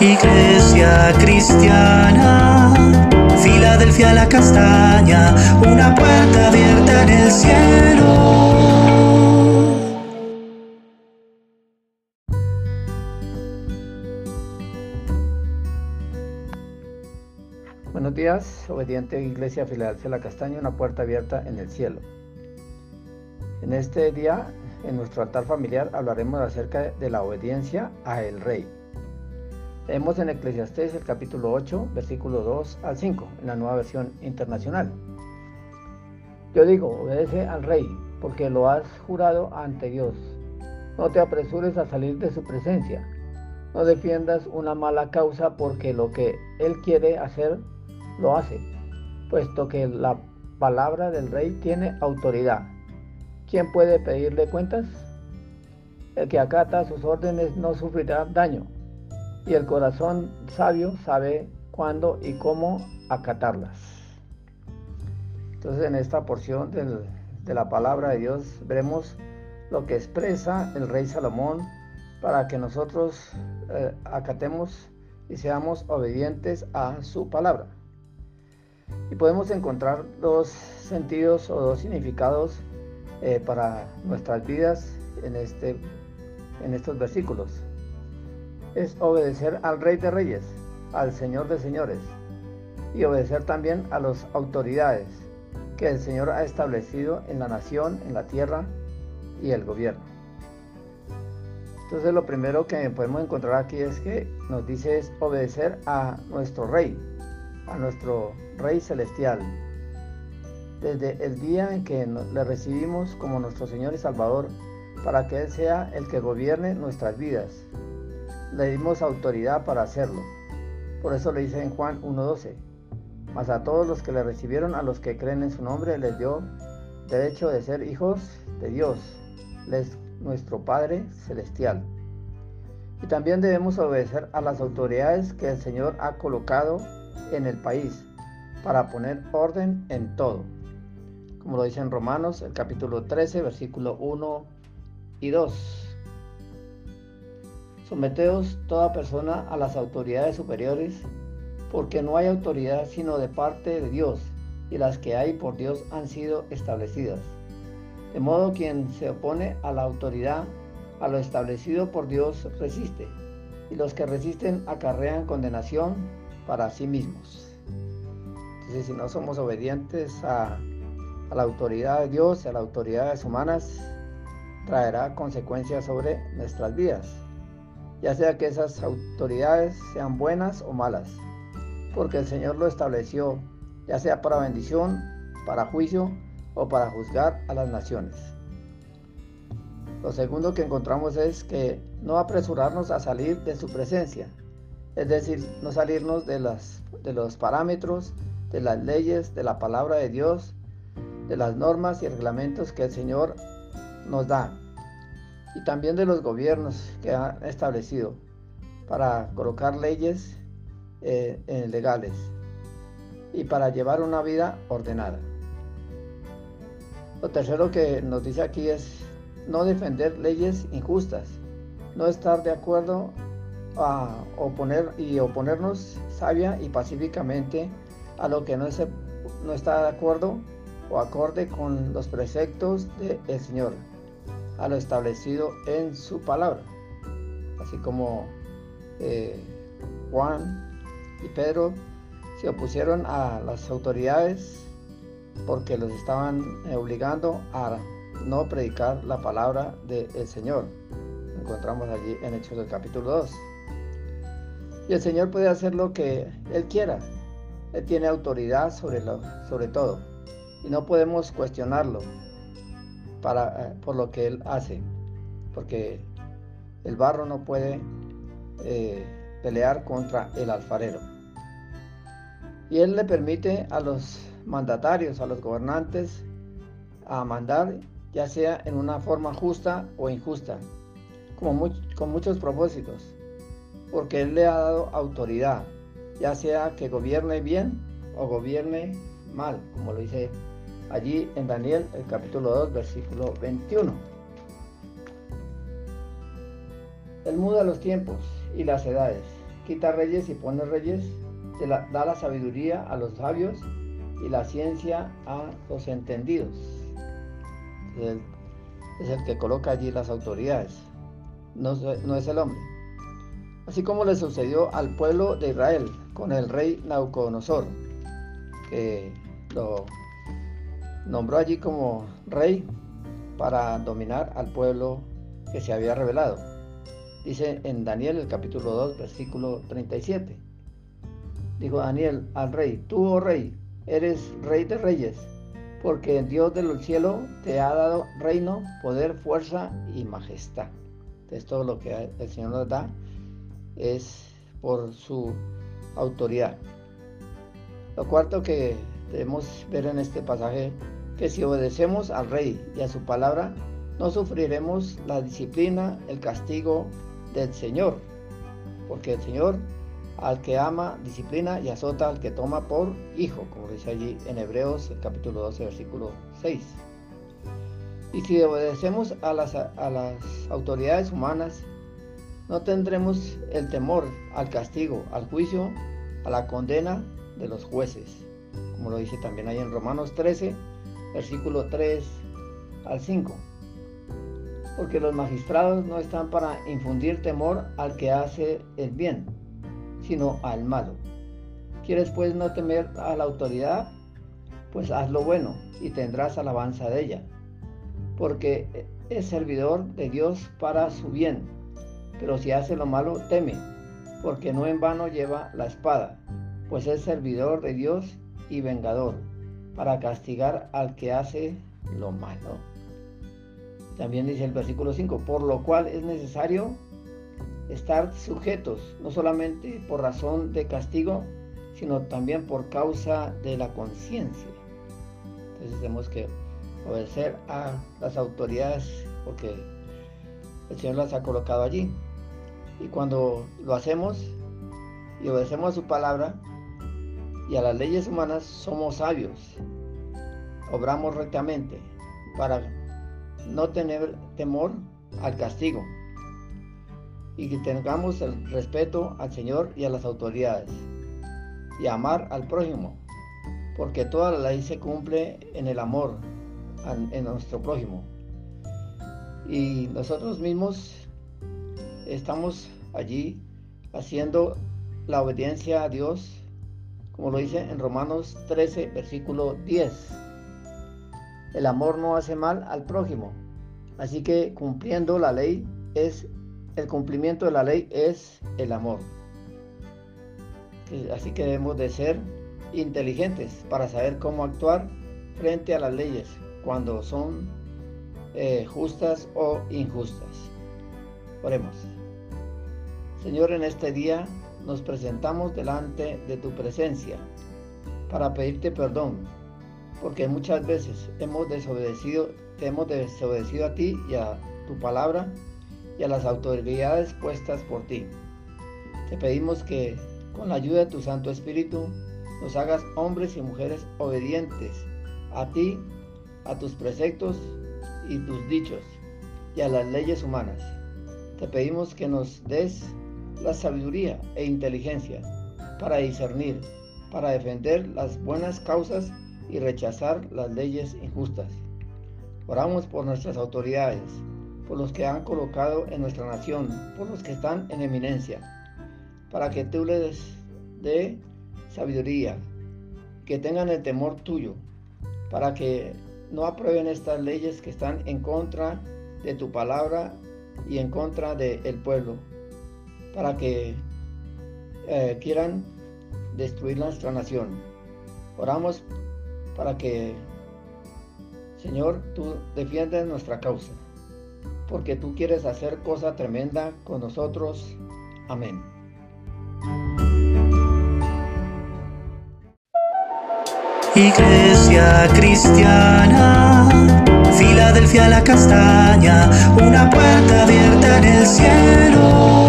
Iglesia cristiana, Filadelfia la castaña, una puerta abierta en el cielo. Buenos días, obediente Iglesia Filadelfia la castaña, una puerta abierta en el cielo. En este día, en nuestro altar familiar, hablaremos acerca de la obediencia a el Rey. Leemos en Eclesiastés el capítulo 8, versículo 2 al 5, en la nueva versión internacional. Yo digo, obedece al rey, porque lo has jurado ante Dios. No te apresures a salir de su presencia. No defiendas una mala causa porque lo que él quiere hacer, lo hace, puesto que la palabra del rey tiene autoridad. ¿Quién puede pedirle cuentas? El que acata sus órdenes no sufrirá daño y el corazón sabio sabe cuándo y cómo acatarlas. Entonces en esta porción de la palabra de Dios veremos lo que expresa el rey Salomón para que nosotros eh, acatemos y seamos obedientes a su palabra. Y podemos encontrar dos sentidos o dos significados eh, para nuestras vidas en, este, en estos versículos es obedecer al Rey de Reyes, al Señor de Señores, y obedecer también a las autoridades que el Señor ha establecido en la nación, en la tierra y el gobierno. Entonces lo primero que podemos encontrar aquí es que nos dice es obedecer a nuestro Rey, a nuestro Rey celestial. Desde el día en que le recibimos como nuestro Señor y Salvador, para que Él sea el que gobierne nuestras vidas, le dimos autoridad para hacerlo. Por eso le dice en Juan 1.12, mas a todos los que le recibieron, a los que creen en su nombre, les dio derecho de ser hijos de Dios, les nuestro Padre Celestial. Y también debemos obedecer a las autoridades que el Señor ha colocado en el país para poner orden en todo. Como lo dice en Romanos, el capítulo 13, versículo 1 y 2. Someteos toda persona a las autoridades superiores, porque no hay autoridad sino de parte de Dios, y las que hay por Dios han sido establecidas. De modo quien se opone a la autoridad, a lo establecido por Dios, resiste, y los que resisten acarrean condenación para sí mismos. Entonces, si no somos obedientes a, a la autoridad de Dios, a las autoridades humanas, traerá consecuencias sobre nuestras vidas ya sea que esas autoridades sean buenas o malas, porque el Señor lo estableció, ya sea para bendición, para juicio o para juzgar a las naciones. Lo segundo que encontramos es que no apresurarnos a salir de su presencia, es decir, no salirnos de, los parámetros, de las leyes, de la palabra de Dios, de las normas y reglamentos que el Señor nos da y también de los gobiernos que han establecido para colocar leyes eh, legales y para llevar una vida ordenada. Lo tercero que nos dice aquí es no defender leyes injustas, no estar de acuerdo a oponer y oponernos sabia y pacíficamente a lo que no, no está de acuerdo o acorde con los preceptos del Señor a lo establecido en su palabra. Así como eh, Juan y Pedro se opusieron a las autoridades porque los estaban eh, obligando a no predicar la palabra del Señor. encontramos allí en Hechos del capítulo 2. Y el Señor puede hacer lo que Él quiera. Él tiene autoridad sobre, lo, sobre todo. Y no podemos cuestionarlo. Eh, por lo que él hace, porque el barro no puede eh, pelear contra el alfarero. Y él le permite a los mandatarios, a los gobernantes, a mandar, ya sea en una forma justa o injusta, como con muchos propósitos, porque él le ha dado autoridad, ya sea que gobierne bien o gobierne mal, como lo dice allí en Daniel, el capítulo 2, versículo 21. Él muda los tiempos y las edades quita reyes y pone reyes, da la sabiduría a los sabios y la ciencia a los entendidos. Es el, que coloca allí las autoridades, no, no es el hombre. Así como le sucedió al pueblo de Israel con el rey Nauconosor, que lo nombró allí como rey para dominar al pueblo que se había revelado. Dice en Daniel el capítulo 2, versículo 37. Dijo Daniel al rey, tú, oh rey, eres rey de reyes, porque el Dios del cielo te ha dado reino, poder, fuerza y majestad. Entonces todo lo que el Señor nos da es por su autoridad. Lo cuarto que debemos ver en este pasaje, que si obedecemos al rey y a su palabra, no sufriremos la disciplina, el castigo del Señor, porque el Señor al que ama disciplina y azota al que toma por hijo, como dice allí en Hebreos capítulo 12, versículo 6. Y si obedecemos a las, a las autoridades humanas, no tendremos el temor al castigo, al juicio, a la condena de los jueces, como lo dice también ahí en Romanos 13, versículo 3 al 5 porque los magistrados no están para infundir temor al que hace el bien, sino al malo. ¿Quieres pues no temer a la autoridad? Pues haz lo bueno y tendrás alabanza de ella, porque es servidor de Dios para su bien. Pero si hace lo malo, teme, porque no en vano lleva la espada, pues es servidor de Dios y vengador, para castigar al que hace lo malo. También dice el versículo 5, por lo cual es necesario estar sujetos, no solamente por razón de castigo, sino también por causa de la conciencia. Entonces tenemos que obedecer a las autoridades porque el Señor las ha colocado allí. Y cuando lo hacemos y obedecemos a su palabra y a las leyes humanas, somos sabios, obramos rectamente para no tener temor al castigo y que tengamos el respeto al Señor y a las autoridades y amar al prójimo, porque toda la ley se cumple en el amor en nuestro prójimo. Y nosotros mismos estamos allí haciendo la obediencia a Dios, como lo dice en Romanos 13, versículo 10 el amor no hace mal al prójimo. Así que cumpliendo la ley es el cumplimiento de la ley es el amor. Así que debemos de ser inteligentes para saber cómo actuar frente a las leyes cuando son eh, justas o injustas. Oremos. Señor, en este día nos presentamos delante de tu presencia para pedirte perdón porque muchas veces hemos desobedecido, hemos desobedecido a ti y a tu palabra y a las autoridades puestas por ti. Te pedimos que con la ayuda de tu Santo Espíritu nos hagas hombres y mujeres obedientes a ti, a tus preceptos y tus dichos y a las leyes humanas. Te pedimos que nos des la sabiduría e inteligencia para discernir, para defender las buenas causas y rechazar las leyes injustas. Oramos por nuestras autoridades, por los que han colocado en nuestra nación, por los que están en eminencia, para que tú les dé sabiduría, que tengan el temor tuyo, para que no aprueben estas leyes que están en contra de tu palabra y en contra del pueblo, para que eh, quieran destruir nuestra nación. Oramos para que, Señor, tú defiendas nuestra causa, porque tú quieres hacer cosa tremenda con nosotros. Amén. Iglesia cristiana, Filadelfia la castaña, una puerta abierta en el cielo.